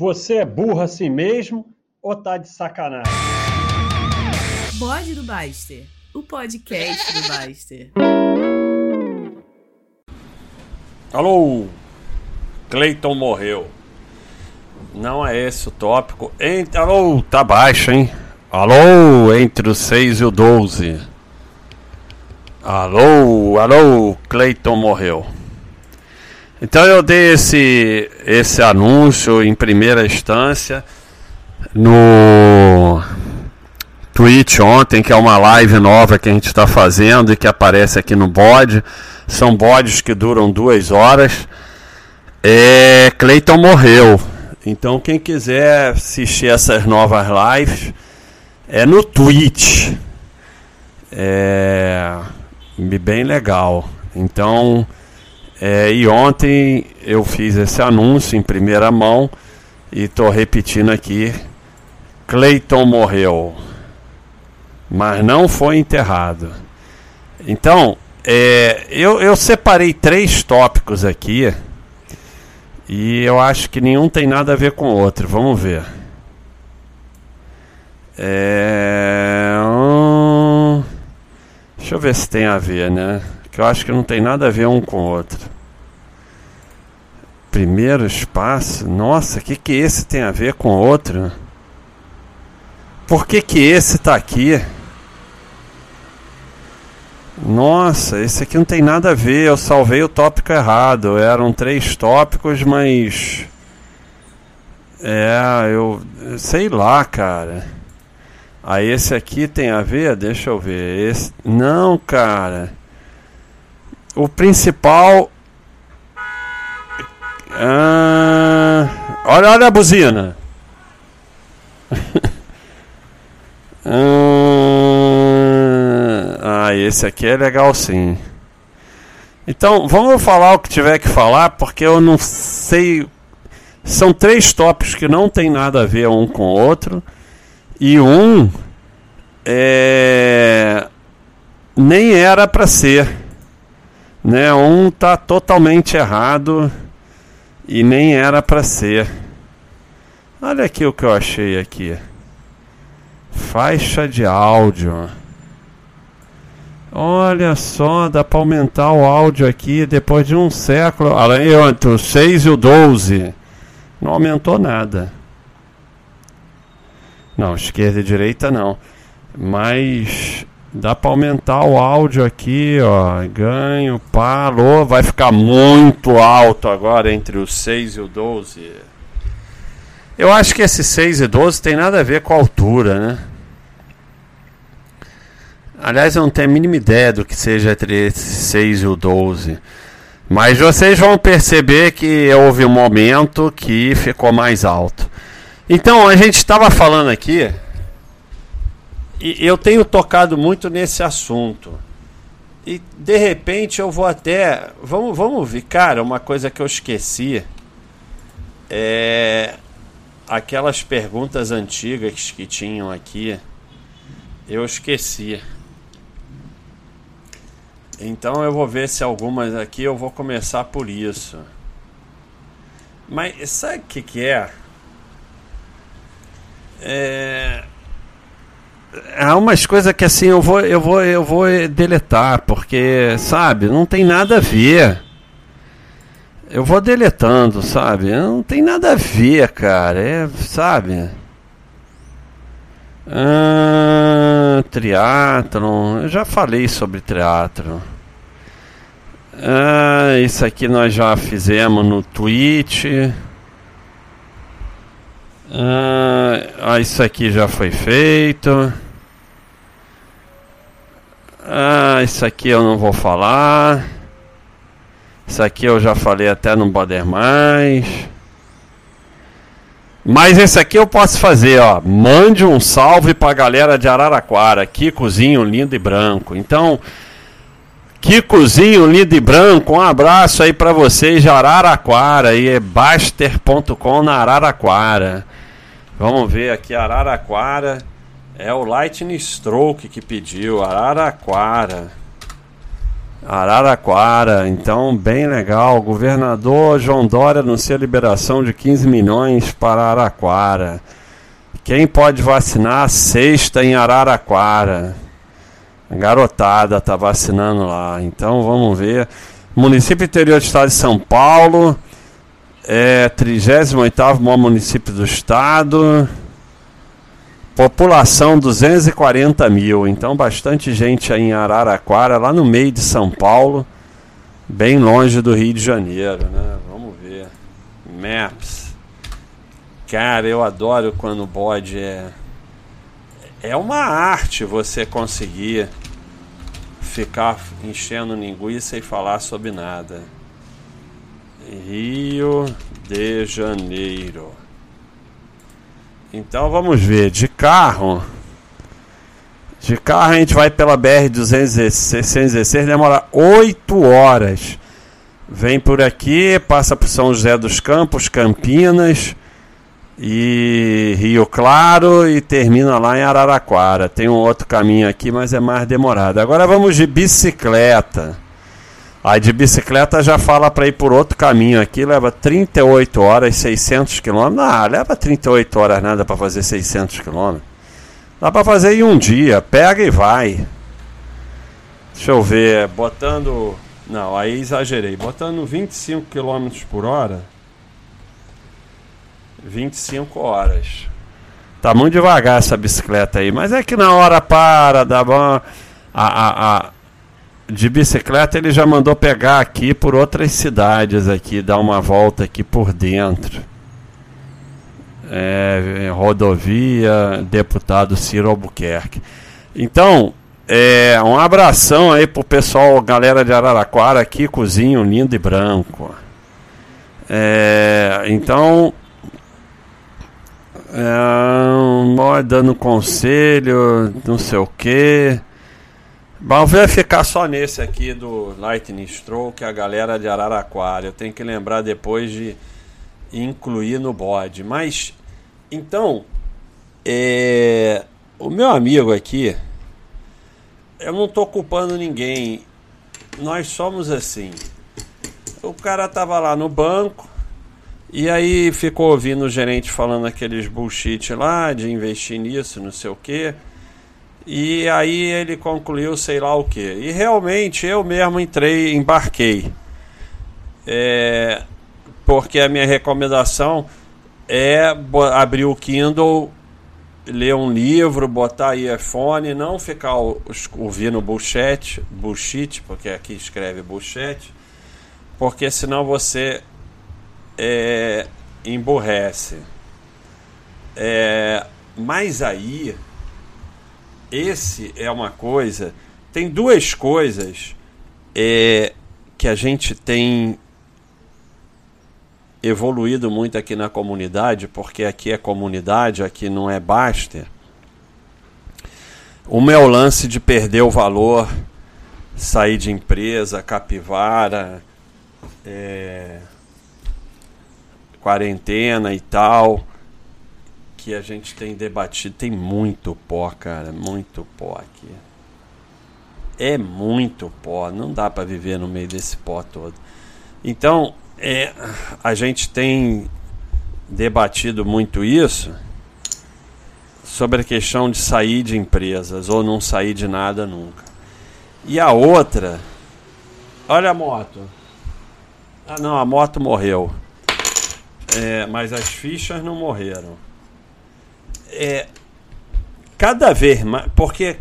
Você é burro assim mesmo ou tá de sacanagem? Bode do Baster, o podcast do Baster. Alô, Cleiton morreu. Não é esse o tópico. Ent... Alô, tá baixo, hein? Alô, entre o 6 e o 12. Alô, alô, Cleiton morreu. Então eu dei esse, esse anúncio em primeira instância no Twitch ontem, que é uma live nova que a gente está fazendo e que aparece aqui no bode. São bodes que duram duas horas. É, Cleiton morreu. Então quem quiser assistir essas novas lives é no Twitch. É bem legal. Então é, e ontem eu fiz esse anúncio em primeira mão e estou repetindo aqui: Cleiton morreu, mas não foi enterrado. Então, é, eu, eu separei três tópicos aqui e eu acho que nenhum tem nada a ver com o outro. Vamos ver. É, hum, deixa eu ver se tem a ver, né? Que eu acho que não tem nada a ver um com o outro. Primeiro espaço, nossa, o que, que esse tem a ver com o outro? Por que, que esse está aqui? Nossa, esse aqui não tem nada a ver, eu salvei o tópico errado. Eram três tópicos, mas. É, eu. Sei lá, cara. Aí esse aqui tem a ver? Deixa eu ver. Esse... Não, cara o principal. Ah, olha, olha a buzina. ah, esse aqui é legal sim. Então, vamos falar o que tiver que falar, porque eu não sei. São três tópicos que não tem nada a ver um com o outro. E um é, nem era para ser. Né? Um tá totalmente errado e nem era para ser. Olha aqui o que eu achei aqui. Faixa de áudio. Olha só, dá para aumentar o áudio aqui depois de um século. Entre o 6 e o 12. Não aumentou nada. Não, esquerda e direita não. Mas Dá para aumentar o áudio aqui, ó. Ganho, alô. Vai ficar muito alto agora entre o 6 e o 12. Eu acho que esse 6 e 12 tem nada a ver com a altura, né? Aliás, eu não tenho a mínima ideia do que seja entre esse 6 e o 12. Mas vocês vão perceber que houve um momento que ficou mais alto. Então, a gente estava falando aqui e eu tenho tocado muito nesse assunto. E de repente eu vou até. Vamos, vamos ver, cara, uma coisa que eu esqueci. É. Aquelas perguntas antigas que tinham aqui. Eu esqueci. Então eu vou ver se algumas aqui eu vou começar por isso. Mas sabe o que, que é? É há umas coisas que assim eu vou eu vou eu vou deletar porque sabe não tem nada a ver. Eu vou deletando sabe? Não tem nada a ver cara é sabe? Ah, eu já falei sobre triatlon. Ah, isso aqui nós já fizemos no Twitch ah, isso aqui já foi feito. Ah, isso aqui eu não vou falar. Isso aqui eu já falei até no Boder Mais. Mas esse aqui eu posso fazer, ó. Mande um salve pra galera de Araraquara. Kikozinho lindo e branco. Então, Kikozinho lindo e branco, um abraço aí para vocês de Araraquara. E é baster.com na Araraquara. Vamos ver aqui, Araraquara. É o Lightning Stroke que pediu, Araraquara. Araraquara, então bem legal. Governador João Dória anuncia liberação de 15 milhões para Araraquara. Quem pode vacinar? Sexta em Araraquara. A garotada está vacinando lá. Então vamos ver. Município interior do estado de São Paulo. É 38 maior município do estado. População 240 mil. Então bastante gente aí em Araraquara, lá no meio de São Paulo. Bem longe do Rio de Janeiro, né? Vamos ver. Maps. Cara, eu adoro quando o bode é. É uma arte você conseguir ficar enchendo linguiça e falar sobre nada. Rio de Janeiro. Então vamos ver, de carro. De carro a gente vai pela BR 216, demora 8 horas. Vem por aqui, passa por São José dos Campos, Campinas e Rio Claro e termina lá em Araraquara. Tem um outro caminho aqui, mas é mais demorado. Agora vamos de bicicleta. Aí de bicicleta já fala para ir por outro caminho aqui, leva 38 horas, 600 km. Ah, leva 38 horas nada para fazer 600 km. Dá para fazer em um dia, pega e vai. Deixa eu ver, botando. Não, aí exagerei. Botando 25 km por hora. 25 horas. Tá muito devagar essa bicicleta aí, mas é que na hora para, dá bom. A, a, a, de bicicleta ele já mandou pegar aqui por outras cidades aqui, dar uma volta aqui por dentro. É, rodovia, deputado Ciro Albuquerque. Então, é, um abração aí pro pessoal, galera de Araraquara aqui, cozinho lindo e branco. É, então, é, dando conselho, não sei o que. Bom, vai ficar só nesse aqui do Lightning Stroke, a galera de Araraquara. Eu tenho que lembrar depois de incluir no bode. Mas, então, é, o meu amigo aqui, eu não estou culpando ninguém. Nós somos assim. O cara tava lá no banco e aí ficou ouvindo o gerente falando aqueles bullshit lá de investir nisso, não sei o que. E aí ele concluiu sei lá o que. E realmente eu mesmo entrei, embarquei. É, porque a minha recomendação é abrir o Kindle, ler um livro, botar iPhone, não ficar ouvindo bullshit, bullshit, porque aqui escreve bullshit, porque senão você é, emburrece. É, mas aí esse é uma coisa. Tem duas coisas é, que a gente tem evoluído muito aqui na comunidade, porque aqui é comunidade, aqui não é Baster. O meu lance de perder o valor, sair de empresa, capivara, é, quarentena e tal que a gente tem debatido. Tem muito pó, cara, muito pó aqui. É muito pó, não dá para viver no meio desse pó todo. Então, é, a gente tem debatido muito isso sobre a questão de sair de empresas ou não sair de nada nunca. E a outra, olha a moto. Ah, não, a moto morreu. É, mas as fichas não morreram é, cada vez mais. Porque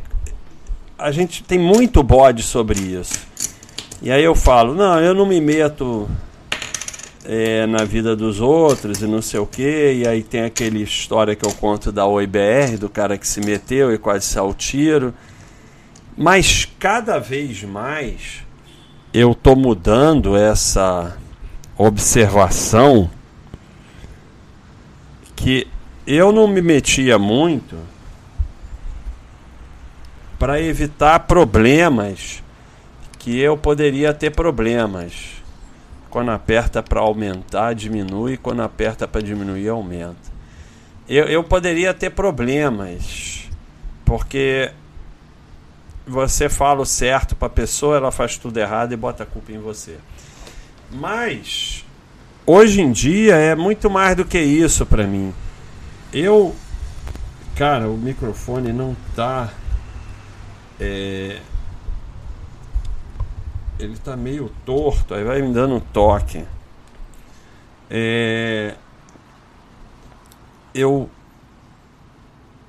a gente tem muito bode sobre isso. E aí eu falo, não, eu não me meto é, na vida dos outros e não sei o que. E aí tem aquele história que eu conto da OIBR, do cara que se meteu e quase saiu tiro. Mas cada vez mais eu tô mudando essa observação que eu não me metia muito para evitar problemas que eu poderia ter problemas. Quando aperta para aumentar, diminui, quando aperta para diminuir, aumenta. Eu, eu poderia ter problemas, porque você fala o certo para a pessoa, ela faz tudo errado e bota a culpa em você. Mas hoje em dia é muito mais do que isso para mim. Eu, cara, o microfone não tá. É, ele tá meio torto, aí vai me dando um toque. É, eu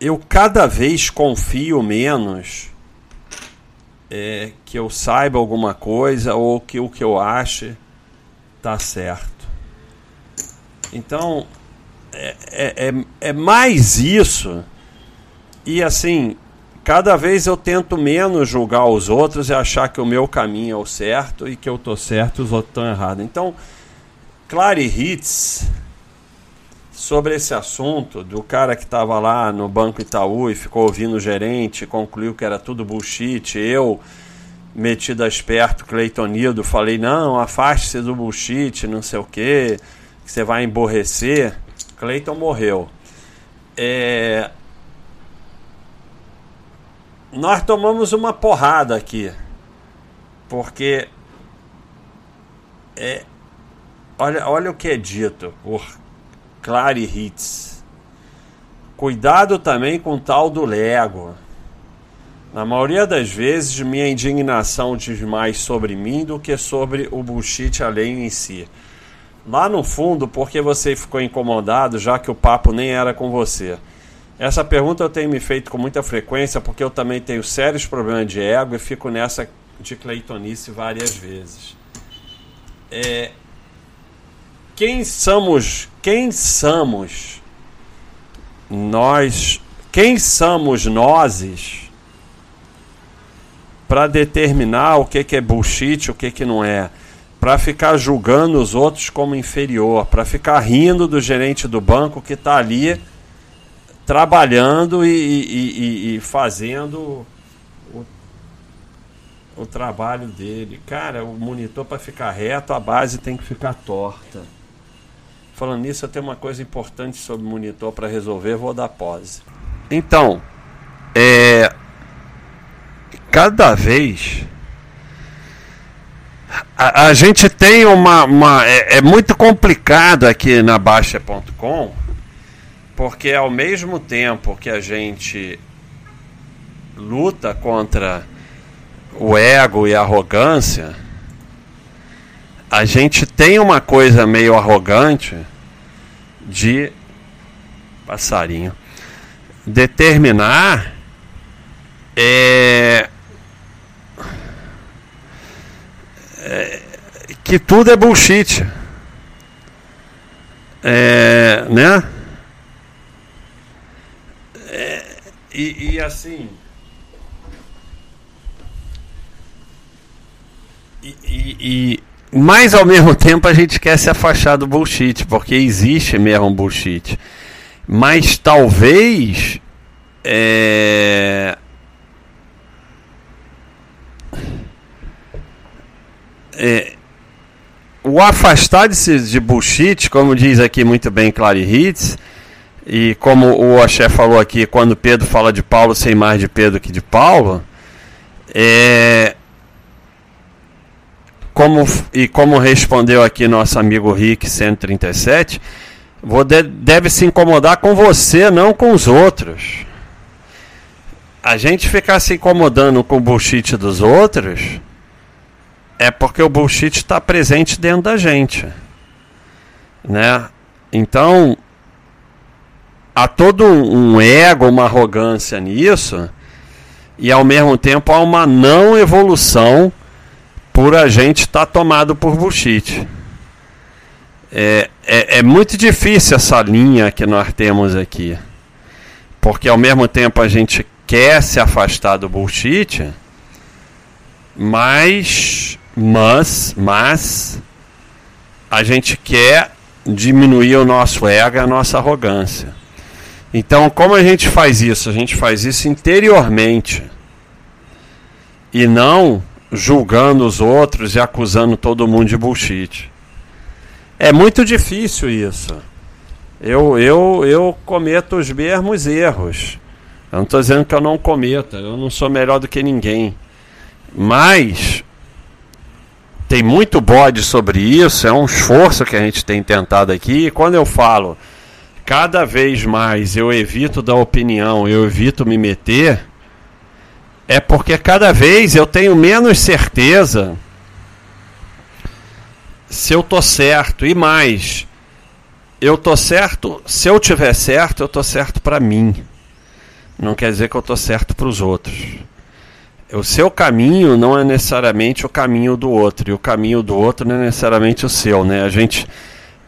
eu cada vez confio menos é, que eu saiba alguma coisa ou que o que eu ache tá certo. Então é, é, é, é mais isso. E assim, cada vez eu tento menos julgar os outros e achar que o meu caminho é o certo e que eu tô certo e os outros estão errados. Então, Clary Hits sobre esse assunto do cara que estava lá no Banco Itaú e ficou ouvindo o gerente, concluiu que era tudo bullshit. Eu, metido a esperto, Cleitonildo, falei: não, afaste-se do bullshit, não sei o que, que você vai emborrecer. Cleiton morreu. É... Nós tomamos uma porrada aqui, porque é... olha, olha o que é dito por Clary Hits. Cuidado também com o tal do Lego. Na maioria das vezes, minha indignação diz mais sobre mim do que sobre o bullshit além em si. Lá no fundo, porque você ficou incomodado, já que o papo nem era com você? Essa pergunta eu tenho me feito com muita frequência, porque eu também tenho sérios problemas de ego e fico nessa de Cleitonice várias vezes. É, quem somos, quem somos nós, quem somos nós para determinar o que, que é bullshit, o que, que não é, para ficar julgando os outros como inferior, para ficar rindo do gerente do banco que está ali trabalhando e, e, e, e fazendo o, o trabalho dele. Cara, o monitor para ficar reto, a base tem que ficar torta. Falando nisso, eu tenho uma coisa importante sobre monitor para resolver, vou dar pause. Então, é cada vez a, a gente tem uma, uma é, é, muito complicado aqui na Baixa.com porque ao mesmo tempo que a gente luta contra o ego e a arrogância, a gente tem uma coisa meio arrogante de passarinho. Determinar é, que tudo é bullshit. É, né? É, e, e, assim. E, e, e mas ao mesmo tempo a gente quer se afastar do bullshit, porque existe mesmo bullshit. Mas talvez. É... É... O afastar de, de bullshit, como diz aqui muito bem Clary Hitz, e como o Axé falou aqui, quando Pedro fala de Paulo, sem mais de Pedro que de Paulo, é, como, e como respondeu aqui nosso amigo Rick 137, deve se incomodar com você, não com os outros. A gente ficar se incomodando com o bullshit dos outros é porque o bullshit está presente dentro da gente. Né? Então, há todo um ego, uma arrogância nisso, e ao mesmo tempo há uma não evolução por a gente estar tá tomado por bullshit. É, é, é, muito difícil essa linha que nós temos aqui. Porque ao mesmo tempo a gente quer se afastar do bullshit, mas, mas, mas a gente quer diminuir o nosso ego a nossa arrogância. Então, como a gente faz isso? A gente faz isso interiormente e não julgando os outros e acusando todo mundo de bullshit. É muito difícil isso. Eu, eu, eu cometo os mesmos erros. Eu não estou dizendo que eu não cometa, eu não sou melhor do que ninguém. Mas tem muito bode sobre isso, é um esforço que a gente tem tentado aqui. E quando eu falo cada vez mais eu evito dar opinião, eu evito me meter, é porque cada vez eu tenho menos certeza se eu tô certo e mais eu tô certo, se eu tiver certo, eu tô certo para mim. Não quer dizer que eu tô certo para os outros. O seu caminho não é necessariamente o caminho do outro, e o caminho do outro não é necessariamente o seu, né? A gente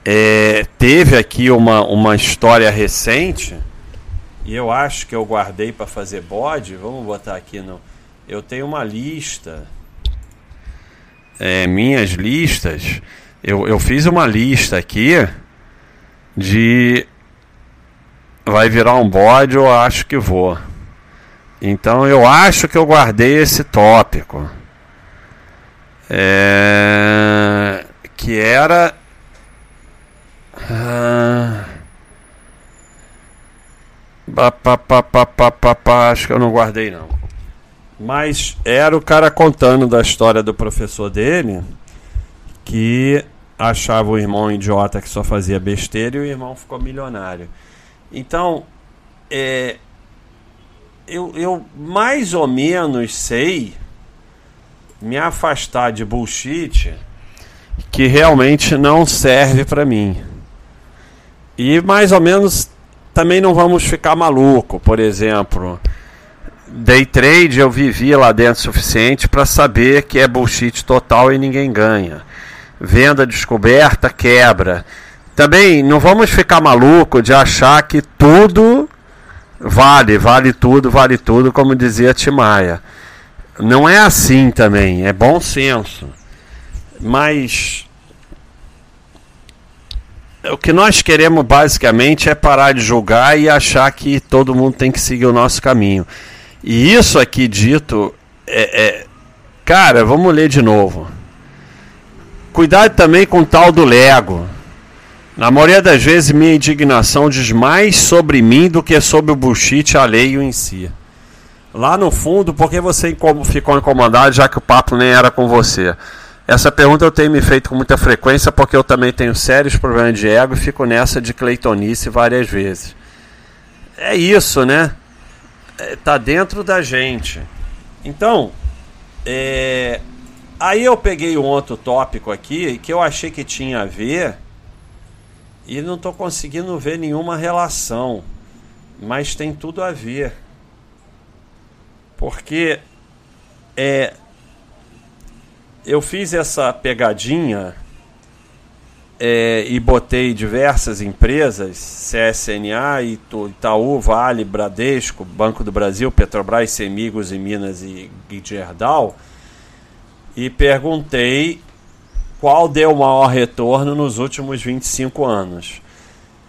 é, teve aqui uma, uma história recente, e eu acho que eu guardei para fazer bode. Vamos botar aqui no. Eu tenho uma lista. É, minhas listas. Eu, eu fiz uma lista aqui de vai virar um bode, eu acho que vou. Então eu acho que eu guardei esse tópico. É, que era. Ah, acho que eu não guardei não. Mas era o cara contando da história do professor dele que achava o irmão idiota que só fazia besteira e o irmão ficou milionário. Então, é, eu, eu mais ou menos sei me afastar de bullshit que realmente não serve para mim. E mais ou menos também não vamos ficar maluco, por exemplo. Day trade eu vivi lá dentro o suficiente para saber que é bullshit total e ninguém ganha venda descoberta, quebra. Também não vamos ficar maluco de achar que tudo vale, vale tudo, vale tudo, como dizia Timaya. Não é assim também, é bom senso. Mas o que nós queremos basicamente é parar de julgar e achar que todo mundo tem que seguir o nosso caminho. E isso aqui dito é, é cara, vamos ler de novo. Cuidado também com o tal do Lego. Na maioria das vezes, minha indignação diz mais sobre mim do que sobre o bullshit alheio em si. Lá no fundo, por que você ficou incomodado já que o papo nem era com você? Essa pergunta eu tenho me feito com muita frequência porque eu também tenho sérios problemas de ego e fico nessa de cleitonice várias vezes. É isso, né? É, tá dentro da gente. Então, é, Aí eu peguei um outro tópico aqui que eu achei que tinha a ver e não estou conseguindo ver nenhuma relação, mas tem tudo a ver. Porque é, eu fiz essa pegadinha é, e botei diversas empresas, CSNA, Itaú, Vale, Bradesco, Banco do Brasil, Petrobras, Semigos e Minas e Gerdau e perguntei qual deu maior retorno nos últimos 25 anos.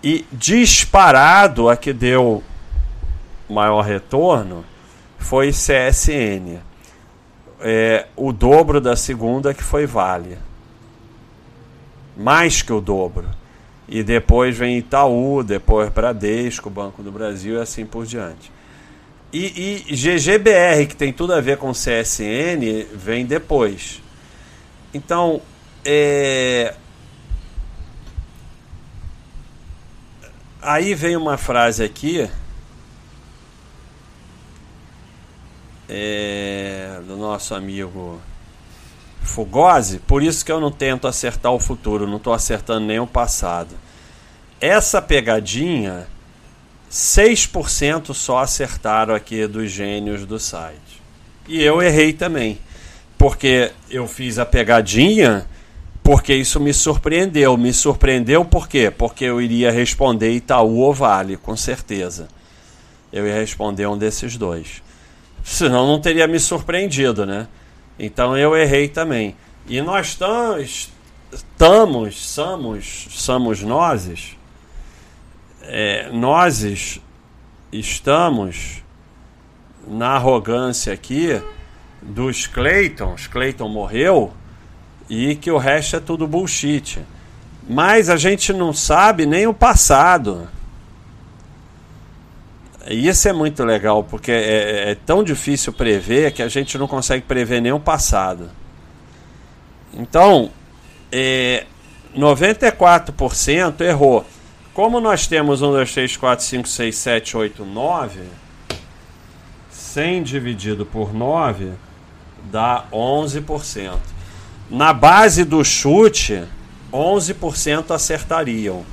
E disparado a que deu maior retorno foi CSN. É, o dobro da segunda que foi Vale. Mais que o dobro. E depois vem Itaú, depois Bradesco, Banco do Brasil e assim por diante. E, e GGBR, que tem tudo a ver com CSN, vem depois. Então, é... aí vem uma frase aqui é... do nosso amigo Fugosi, por isso que eu não tento acertar o futuro, não estou acertando nem o passado. Essa pegadinha 6% só acertaram aqui dos gênios do site. E eu errei também, porque eu fiz a pegadinha porque isso me surpreendeu. Me surpreendeu por quê? Porque eu iria responder Itaú ou Vale, com certeza. Eu ia responder um desses dois. Senão não teria me surpreendido, né? Então eu errei também. E nós estamos, estamos, somos, somos nós é, nós estamos na arrogância aqui dos Claytons, Clayton morreu e que o resto é tudo bullshit. Mas a gente não sabe nem o passado. Isso é muito legal, porque é, é, tão difícil prever que a gente não consegue prever nem o passado. Então, é, 94% errou. Como nós temos 1, 2, 3, 4, 5, 6, 7, 8, 9, 100 dividido por 9 dá 11%. Na base do chute, 11% acertariam.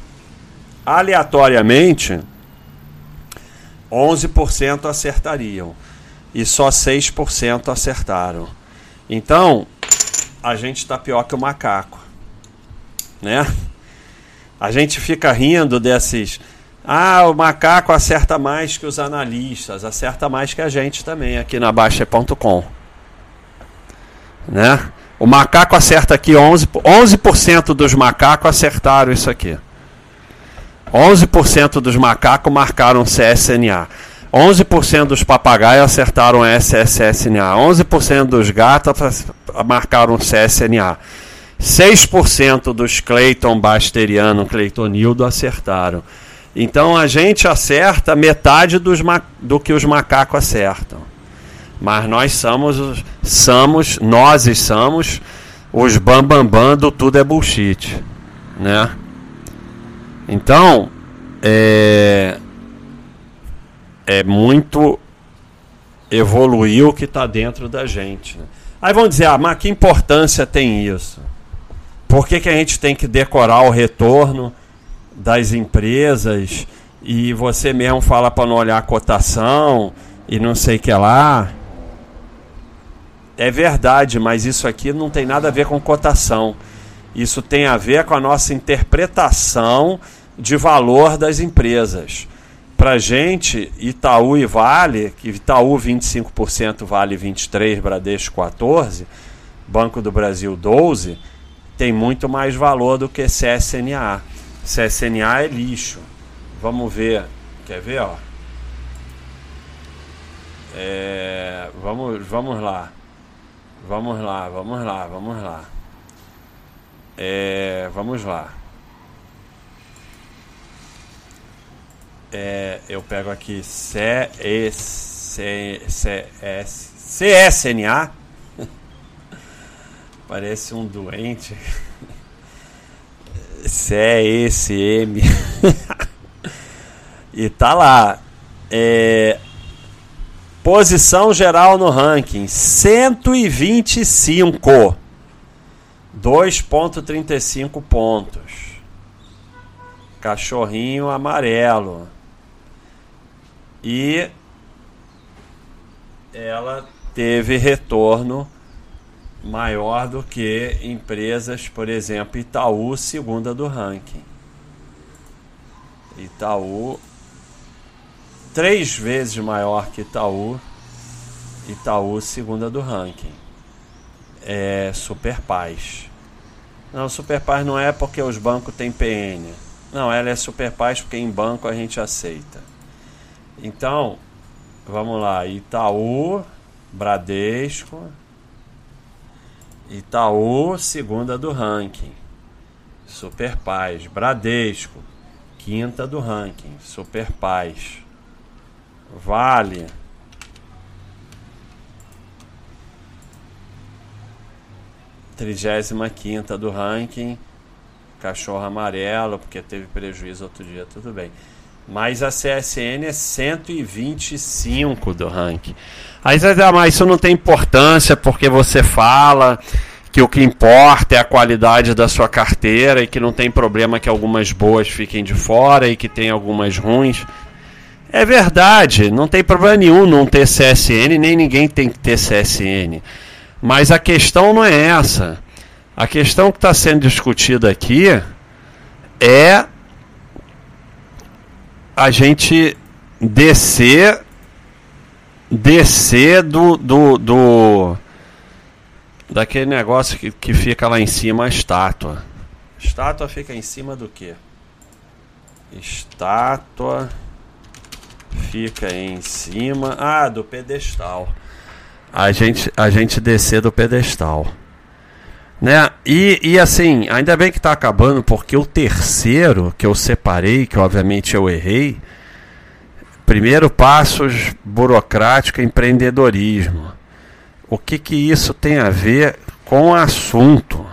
Aleatoriamente, 11% acertariam e só 6% acertaram. Então, a gente está pior que o macaco, né? A gente fica rindo desses. Ah, o macaco acerta mais que os analistas, acerta mais que a gente também aqui na Baixa.com. Né? O macaco acerta aqui 11%, 11% dos macacos acertaram isso aqui. 11% dos macacos marcaram CSNA. 11% dos papagaios acertaram SSSNA. 11% dos gatos marcaram CSNA. 6% dos Cleiton Basteriano, Cleitonildo acertaram. Então a gente acerta metade dos do que os macacos acertam. Mas nós somos, somos nós somos os bambambam bam, bam do tudo é bullshit, né? Então, é, é muito evoluir o que está dentro da gente. Né? Aí vão dizer, ah, mas que importância tem isso? Por que, que a gente tem que decorar o retorno das empresas e você mesmo fala para não olhar a cotação e não sei o que lá? É verdade, mas isso aqui não tem nada a ver com cotação. Isso tem a ver com a nossa interpretação de valor das empresas. Para gente, Itaú e Vale, que Itaú 25%, Vale 23%, Bradesco 14%, Banco do Brasil 12%, tem muito mais valor do que CSNA. CSNA é lixo. Vamos ver. Quer ver? Ó? É, vamos, vamos lá. Vamos lá, vamos lá, vamos lá. É, vamos lá. é, eu pego aqui C, E, C, C, S, CSNA. Parece um doente. CSM. e tá lá. É, posição geral no ranking: 125. 2,35 pontos. Cachorrinho amarelo e ela teve retorno maior do que empresas, por exemplo, Itaú, segunda do ranking. Itaú, três vezes maior que Itaú, Itaú, segunda do ranking. É Super Paz. Não, Super Paz não é porque os bancos têm PN. Não, ela é Super Paz porque em banco a gente aceita. Então, vamos lá. Itaú, Bradesco. Itaú, segunda do ranking. Super Paz. Bradesco, quinta do ranking. Super Paz. Vale. Trigésima quinta do ranking. Cachorro amarelo, porque teve prejuízo outro dia, tudo bem. Mas a CSN é 125 do ranking. Aí você diz, ah, mas isso não tem importância porque você fala que o que importa é a qualidade da sua carteira e que não tem problema que algumas boas fiquem de fora e que tem algumas ruins. É verdade, não tem problema nenhum não ter CSN, nem ninguém tem que ter CSN. Mas a questão não é essa. A questão que está sendo discutida aqui é a gente descer descer do, do, do daquele negócio que, que fica lá em cima a estátua. Estátua fica em cima do que? Estátua fica em cima ah do pedestal. A gente a gente descer do pedestal. Né? E, e assim, ainda bem que está acabando, porque o terceiro que eu separei, que obviamente eu errei, Primeiro passo burocrático empreendedorismo. O que que isso tem a ver com o assunto?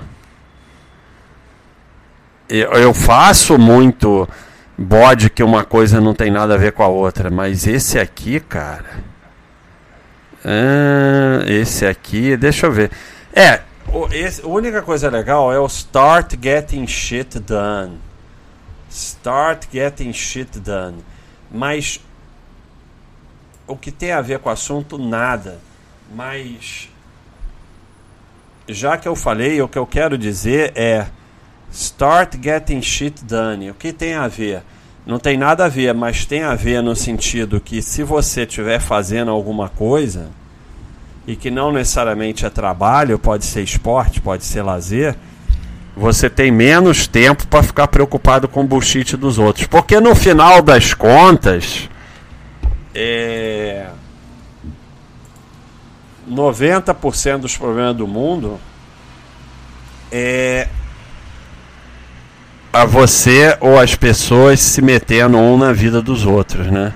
Eu faço muito bode que uma coisa não tem nada a ver com a outra, mas esse aqui, cara. Ah, esse aqui, deixa eu ver. É, o, esse, a única coisa legal é o Start Getting Shit Done. Start Getting Shit Done. Mas o que tem a ver com o assunto, nada. Mas já que eu falei, o que eu quero dizer é Start Getting Shit Done. O que tem a ver? Não tem nada a ver, mas tem a ver no sentido que se você estiver fazendo alguma coisa e que não necessariamente é trabalho, pode ser esporte, pode ser lazer, você tem menos tempo para ficar preocupado com o bullshit dos outros. Porque no final das contas, é... 90% dos problemas do mundo é a você ou as pessoas se metendo um na vida dos outros, né?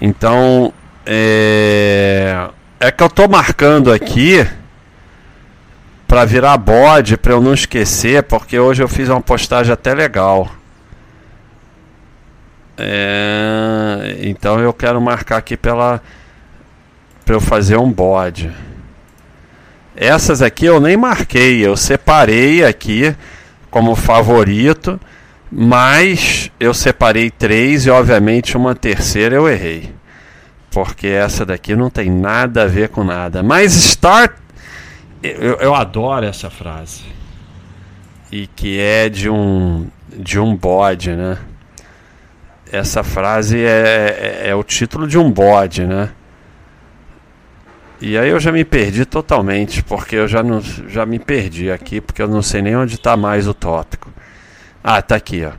Então, é, é que eu tô marcando aqui para virar bode, para eu não esquecer, porque hoje eu fiz uma postagem até legal. É, então eu quero marcar aqui pela para eu fazer um bode. Essas aqui eu nem marquei, eu separei aqui como favorito, mas eu separei três e obviamente uma terceira eu errei. Porque essa daqui não tem nada a ver com nada. Mas start. Eu, eu adoro essa frase. E que é de um, de um bode, né? Essa frase é, é, é o título de um bode, né? E aí eu já me perdi totalmente, porque eu já, não, já me perdi aqui, porque eu não sei nem onde está mais o tópico. Ah, tá aqui, ó.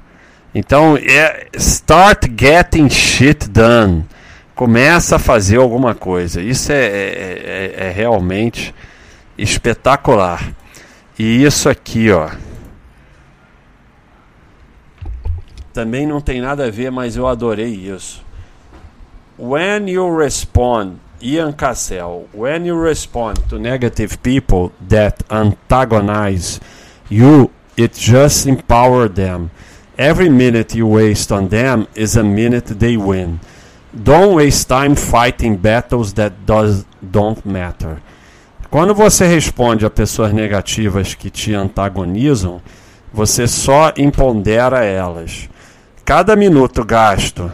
Então, é start getting shit done. Começa a fazer alguma coisa. Isso é, é, é, é realmente espetacular. E isso aqui, ó. Também não tem nada a ver, mas eu adorei isso. When you respond Ian Cassell, when you respond to negative people that antagonize you, it just empower them. Every minute you waste on them is a minute they win. Don't waste time fighting battles that does, don't matter. Quando você responde a pessoas negativas que te antagonizam, você só impondera elas. Cada minuto gasto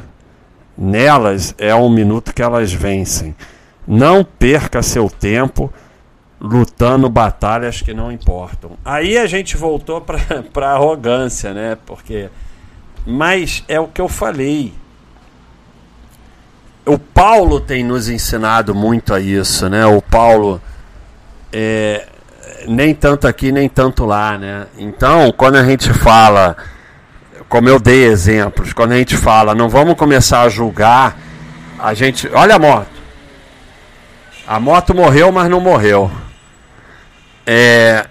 nelas é um minuto que elas vencem. Não perca seu tempo lutando batalhas que não importam. Aí a gente voltou para arrogância, né? Porque mas é o que eu falei. O Paulo tem nos ensinado muito a isso, né? O Paulo é, nem tanto aqui nem tanto lá, né? Então, quando a gente fala, como eu dei exemplos, quando a gente fala, não vamos começar a julgar, a gente, olha a moto. A moto morreu, mas não morreu. É,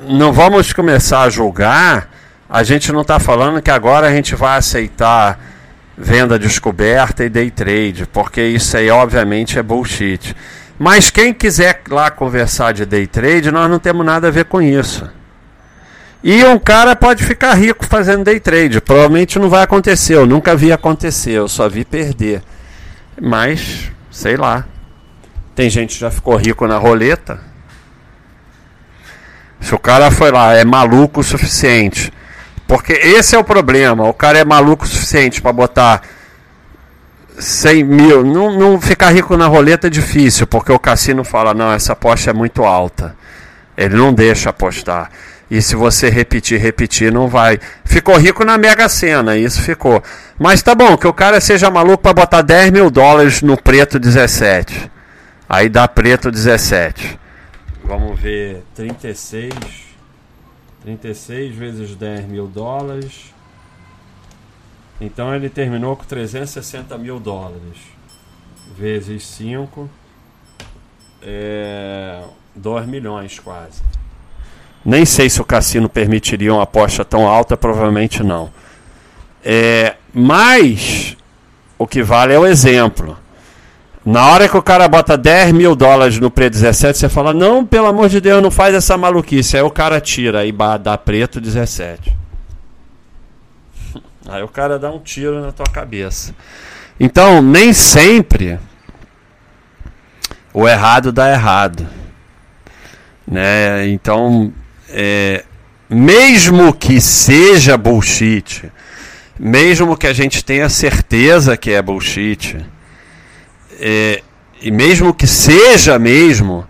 não vamos começar a julgar. A gente não está falando que agora a gente vai aceitar venda descoberta e day trade, porque isso aí obviamente é bullshit. Mas quem quiser lá conversar de day trade, nós não temos nada a ver com isso. E um cara pode ficar rico fazendo day trade. Provavelmente não vai acontecer. Eu nunca vi acontecer, eu só vi perder. Mas, sei lá. Tem gente que já ficou rico na roleta. Se o cara foi lá, é maluco o suficiente. Porque esse é o problema. O cara é maluco o suficiente para botar 100 mil. Não, não ficar rico na roleta é difícil, porque o cassino fala: não, essa aposta é muito alta. Ele não deixa apostar. E se você repetir, repetir, não vai. Ficou rico na Mega Sena, isso ficou. Mas tá bom, que o cara seja maluco para botar 10 mil dólares no preto 17. Aí dá preto 17. Vamos ver. 36. 36 vezes 10 mil dólares. Então ele terminou com 360 mil dólares. Vezes 5. É, 2 milhões quase. Nem sei se o cassino permitiria uma aposta tão alta, provavelmente não. É, mas o que vale é o exemplo. Na hora que o cara bota 10 mil dólares no preto 17, você fala, não, pelo amor de Deus, não faz essa maluquice. Aí o cara tira e dá preto 17. Aí o cara dá um tiro na tua cabeça. Então, nem sempre o errado dá errado. Né? Então, é, mesmo que seja bullshit, mesmo que a gente tenha certeza que é bullshit, é, e mesmo que seja mesmo,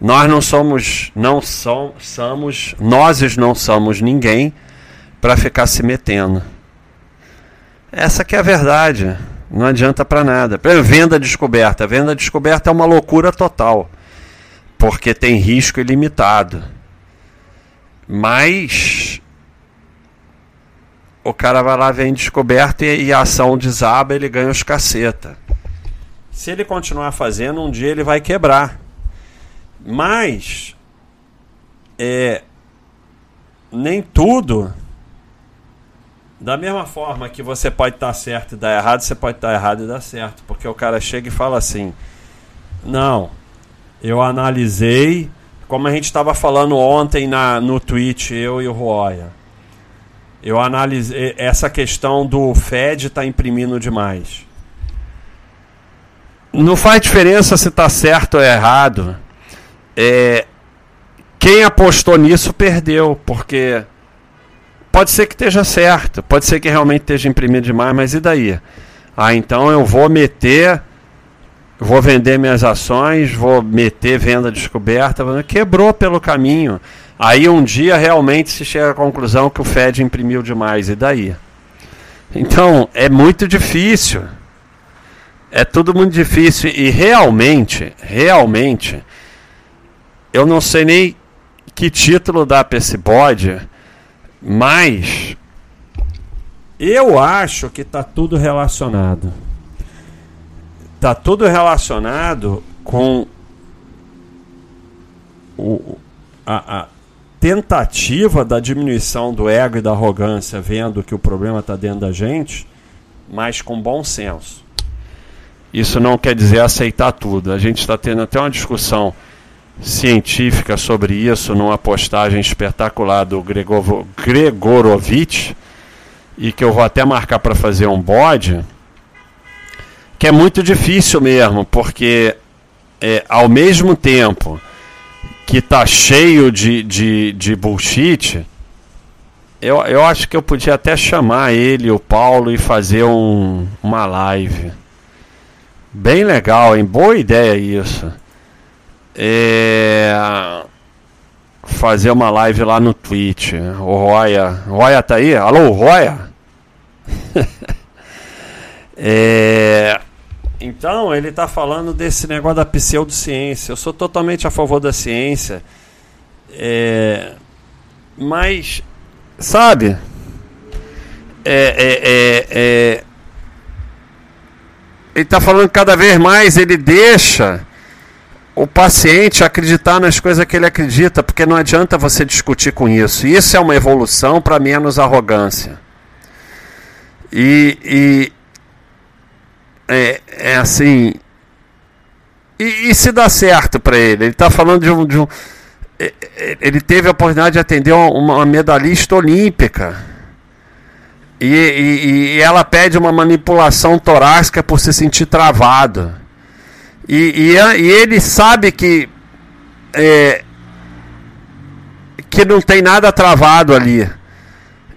nós não somos, não som, somos, nós não somos ninguém para ficar se metendo. Essa que é a verdade. Não adianta para nada. Venda descoberta. Venda descoberta é uma loucura total. Porque tem risco ilimitado. Mas o cara vai lá, vem descoberto e, e a ação desaba, ele ganha os caceta. Se ele continuar fazendo, um dia ele vai quebrar. Mas é, nem tudo da mesma forma que você pode estar certo e dar errado, você pode estar errado e dar certo. Porque o cara chega e fala assim: Não, eu analisei, como a gente estava falando ontem na, no tweet, eu e o Roya. Eu analisei essa questão do Fed estar tá imprimindo demais. Não faz diferença se está certo ou errado. É, quem apostou nisso perdeu, porque Pode ser que esteja certo, pode ser que realmente esteja imprimindo demais, mas e daí? Ah, então eu vou meter, vou vender minhas ações, vou meter venda descoberta, quebrou pelo caminho. Aí um dia realmente se chega à conclusão que o Fed imprimiu demais, e daí? Então é muito difícil. É tudo muito difícil e realmente, realmente, eu não sei nem que título dá para esse bode mas eu acho que está tudo relacionado. Está tudo relacionado com o, a, a, tentativa da diminuição do ego e da arrogância, vendo que o problema está dentro da gente, mas com bom senso. Isso não quer dizer aceitar tudo. A gente está tendo até uma discussão científica sobre isso numa postagem espetacular do Gregor, Gregorovitch e que eu vou até marcar para fazer um bode, que é muito difícil mesmo, porque é, ao mesmo tempo que tá cheio de, de, de bullshit, eu, eu acho que eu podia até chamar ele, o Paulo, e fazer um, uma live. Bem legal, hein? Boa ideia isso é, fazer uma live lá no Twitch. O Roya. Roya tá aí? Alô, Roya? é, então, ele tá falando desse negócio da pseudociência. Eu sou totalmente a favor da ciência. É, mas, sabe? É, é, é, é ele está falando cada vez mais ele deixa o paciente acreditar nas coisas que ele acredita, porque não adianta você discutir com isso. Isso é uma evolução para menos arrogância. E, e é, é, assim. E, e, se dá certo para ele? Ele está falando de um, de um. É, é, ele teve a oportunidade de atender uma medalhista olímpica. E, e, e ela pede uma manipulação torácica por se sentir travado. E, e, ele sabe que é, que não tem nada travado ali.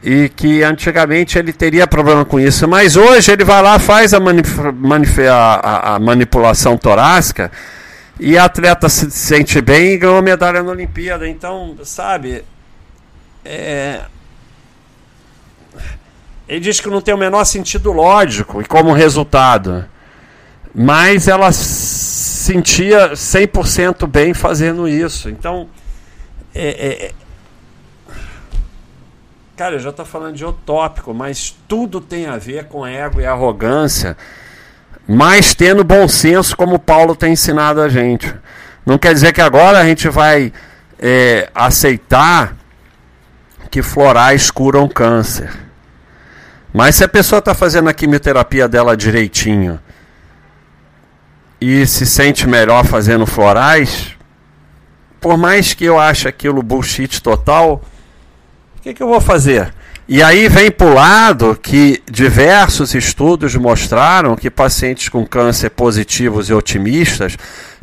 E que antigamente ele teria problema com isso. Mas hoje ele vai lá, faz a, a, a manipulação torácica e a atleta se sente bem e ganhou medalha na Olimpíada. Então, sabe. É... Ele diz que não tem o menor sentido lógico e como resultado mas ela sentia 100% bem fazendo isso. Então, é, é, é, cara, eu já estou falando de utópico, mas tudo tem a ver com ego e arrogância, mas tendo bom senso, como Paulo tem ensinado a gente. Não quer dizer que agora a gente vai é, aceitar que florais curam câncer. Mas se a pessoa está fazendo a quimioterapia dela direitinho e se sente melhor fazendo florais, por mais que eu ache aquilo bullshit total, o que, que eu vou fazer? E aí vem para o lado que diversos estudos mostraram que pacientes com câncer positivos e otimistas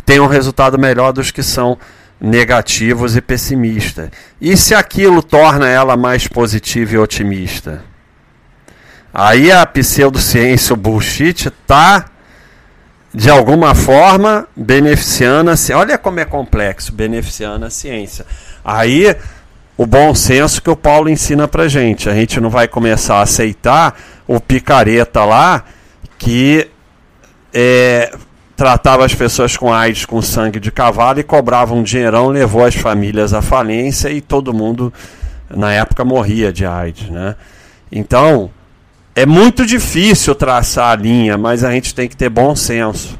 têm um resultado melhor dos que são negativos e pessimistas. E se aquilo torna ela mais positiva e otimista? Aí a pseudociência, o bullshit, está de alguma forma beneficiando a ciência. Olha como é complexo, beneficiando a ciência. Aí o bom senso que o Paulo ensina pra gente. A gente não vai começar a aceitar o picareta lá que é, tratava as pessoas com AIDS com sangue de cavalo e cobrava um dinheirão, levou as famílias à falência e todo mundo na época morria de AIDS, né? Então, é muito difícil traçar a linha, mas a gente tem que ter bom senso,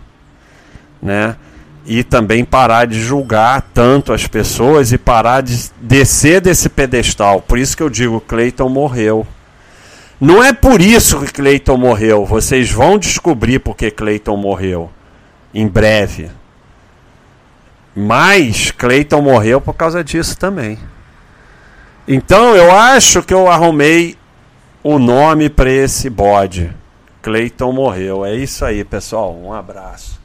né? E também parar de julgar tanto as pessoas e parar de descer desse pedestal. Por isso que eu digo, Cleiton morreu. Não é por isso que Cleiton morreu. Vocês vão descobrir porque Cleiton morreu em breve. Mas Cleiton morreu por causa disso também. Então eu acho que eu arrumei o nome para esse bode. Cleiton morreu. É isso aí, pessoal. Um abraço.